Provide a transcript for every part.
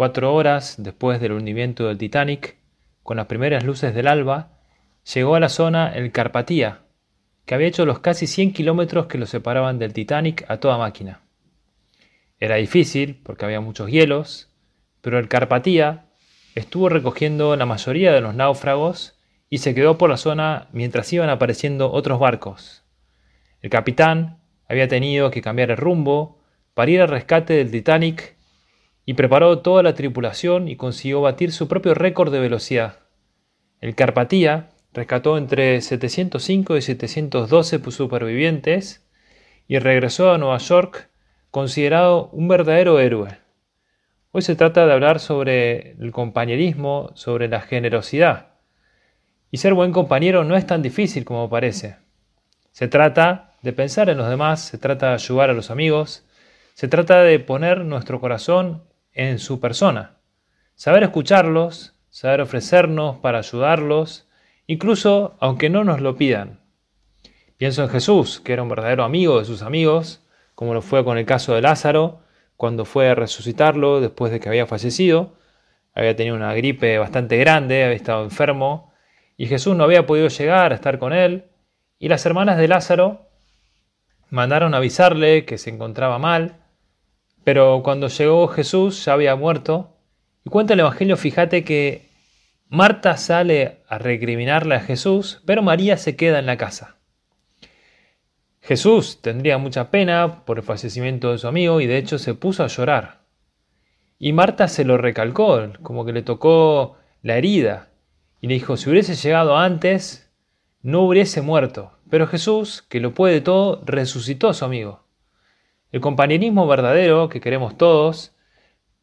Cuatro horas después del hundimiento del Titanic, con las primeras luces del alba, llegó a la zona el Carpatía, que había hecho los casi 100 kilómetros que lo separaban del Titanic a toda máquina. Era difícil porque había muchos hielos, pero el Carpatía estuvo recogiendo la mayoría de los náufragos y se quedó por la zona mientras iban apareciendo otros barcos. El capitán había tenido que cambiar el rumbo para ir al rescate del Titanic y preparó toda la tripulación y consiguió batir su propio récord de velocidad. El Carpatía rescató entre 705 y 712 supervivientes y regresó a Nueva York considerado un verdadero héroe. Hoy se trata de hablar sobre el compañerismo, sobre la generosidad. Y ser buen compañero no es tan difícil como parece. Se trata de pensar en los demás, se trata de ayudar a los amigos, se trata de poner nuestro corazón en su persona, saber escucharlos, saber ofrecernos para ayudarlos, incluso aunque no nos lo pidan. Pienso en Jesús, que era un verdadero amigo de sus amigos, como lo fue con el caso de Lázaro, cuando fue a resucitarlo después de que había fallecido. Había tenido una gripe bastante grande, había estado enfermo, y Jesús no había podido llegar a estar con él, y las hermanas de Lázaro mandaron avisarle que se encontraba mal, pero cuando llegó Jesús ya había muerto, y cuenta el Evangelio, fíjate que Marta sale a recriminarle a Jesús, pero María se queda en la casa. Jesús tendría mucha pena por el fallecimiento de su amigo y de hecho se puso a llorar. Y Marta se lo recalcó, como que le tocó la herida, y le dijo, si hubiese llegado antes, no hubiese muerto. Pero Jesús, que lo puede todo, resucitó a su amigo. El compañerismo verdadero que queremos todos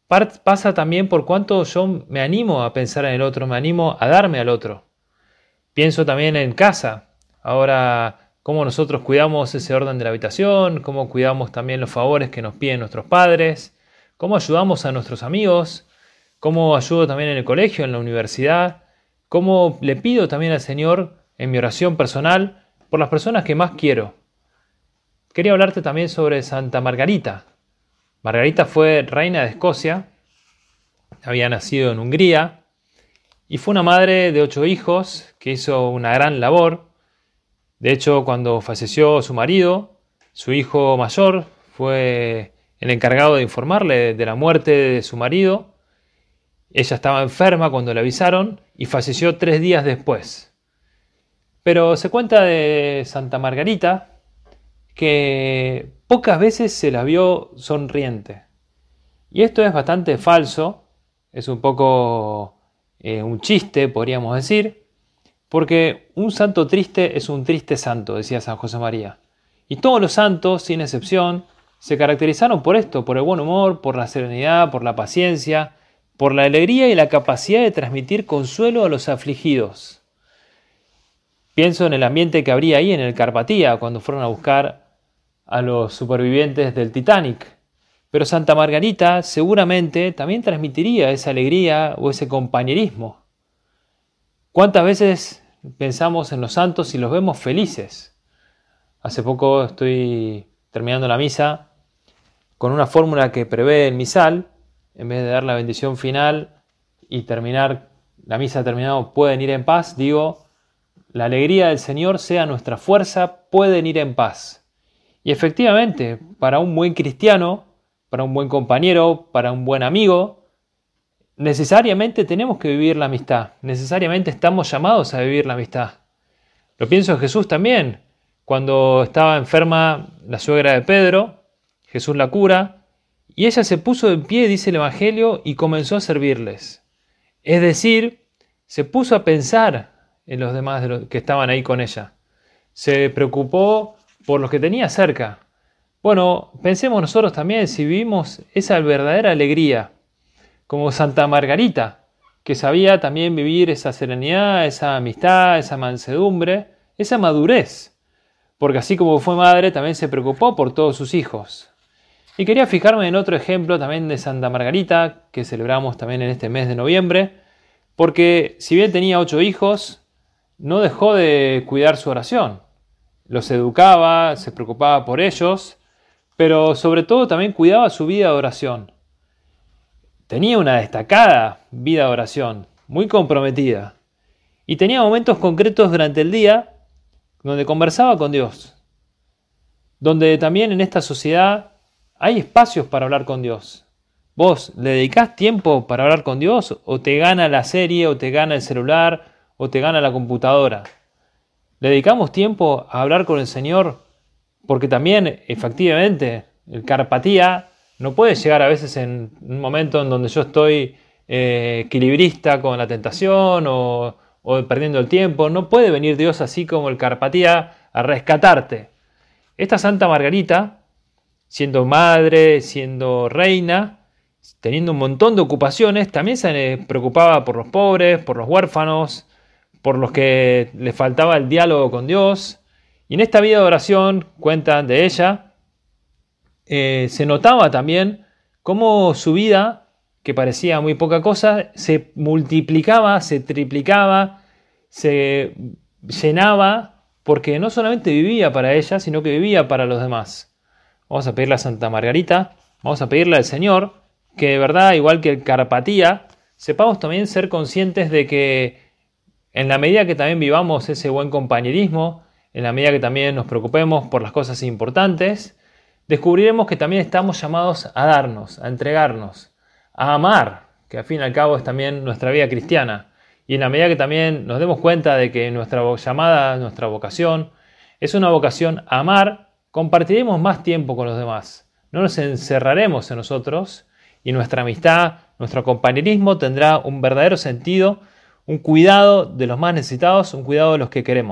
pasa también por cuánto yo me animo a pensar en el otro, me animo a darme al otro. Pienso también en casa. Ahora, cómo nosotros cuidamos ese orden de la habitación, cómo cuidamos también los favores que nos piden nuestros padres, cómo ayudamos a nuestros amigos, cómo ayudo también en el colegio, en la universidad, cómo le pido también al Señor en mi oración personal por las personas que más quiero. Quería hablarte también sobre Santa Margarita, Margarita fue reina de Escocia, había nacido en Hungría y fue una madre de ocho hijos que hizo una gran labor. De hecho, cuando falleció su marido, su hijo mayor fue el encargado de informarle de la muerte de su marido. Ella estaba enferma cuando le avisaron y falleció tres días después. Pero se cuenta de Santa Margarita que pocas veces se la vio sonriente. Y esto es bastante falso, es un poco eh, un chiste, podríamos decir, porque un santo triste es un triste santo, decía San José María. Y todos los santos, sin excepción, se caracterizaron por esto, por el buen humor, por la serenidad, por la paciencia, por la alegría y la capacidad de transmitir consuelo a los afligidos. Pienso en el ambiente que habría ahí en el Carpatía cuando fueron a buscar a los supervivientes del Titanic. Pero Santa Margarita seguramente también transmitiría esa alegría o ese compañerismo. ¿Cuántas veces pensamos en los santos y los vemos felices? Hace poco estoy terminando la misa con una fórmula que prevé el misal, en vez de dar la bendición final y terminar la misa terminado, pueden ir en paz, digo, la alegría del Señor sea nuestra fuerza, pueden ir en paz. Y efectivamente, para un buen cristiano, para un buen compañero, para un buen amigo, necesariamente tenemos que vivir la amistad, necesariamente estamos llamados a vivir la amistad. Lo pienso en Jesús también. Cuando estaba enferma la suegra de Pedro, Jesús la cura, y ella se puso en pie, dice el Evangelio, y comenzó a servirles. Es decir, se puso a pensar en los demás que estaban ahí con ella. Se preocupó por los que tenía cerca. Bueno, pensemos nosotros también si vivimos esa verdadera alegría, como Santa Margarita, que sabía también vivir esa serenidad, esa amistad, esa mansedumbre, esa madurez, porque así como fue madre, también se preocupó por todos sus hijos. Y quería fijarme en otro ejemplo también de Santa Margarita, que celebramos también en este mes de noviembre, porque si bien tenía ocho hijos, no dejó de cuidar su oración los educaba, se preocupaba por ellos, pero sobre todo también cuidaba su vida de oración. tenía una destacada vida de oración, muy comprometida. Y tenía momentos concretos durante el día donde conversaba con Dios. Donde también en esta sociedad hay espacios para hablar con Dios. ¿Vos le dedicás tiempo para hablar con Dios o te gana la serie o te gana el celular o te gana la computadora? ¿Le dedicamos tiempo a hablar con el Señor? Porque también, efectivamente, el carpatía no puede llegar a veces en un momento en donde yo estoy eh, equilibrista con la tentación o, o perdiendo el tiempo. No puede venir Dios así como el carpatía a rescatarte. Esta Santa Margarita, siendo madre, siendo reina, teniendo un montón de ocupaciones, también se preocupaba por los pobres, por los huérfanos, por los que le faltaba el diálogo con Dios. Y en esta vida de oración, cuentan de ella, eh, se notaba también cómo su vida, que parecía muy poca cosa, se multiplicaba, se triplicaba, se llenaba, porque no solamente vivía para ella, sino que vivía para los demás. Vamos a pedirle a Santa Margarita, vamos a pedirle al Señor, que de verdad, igual que el Carpatía, sepamos también ser conscientes de que en la medida que también vivamos ese buen compañerismo, en la medida que también nos preocupemos por las cosas importantes, descubriremos que también estamos llamados a darnos, a entregarnos, a amar, que al fin y al cabo es también nuestra vida cristiana. Y en la medida que también nos demos cuenta de que nuestra llamada, nuestra vocación, es una vocación a amar, compartiremos más tiempo con los demás. No nos encerraremos en nosotros y nuestra amistad, nuestro compañerismo tendrá un verdadero sentido, un cuidado de los más necesitados, un cuidado de los que queremos.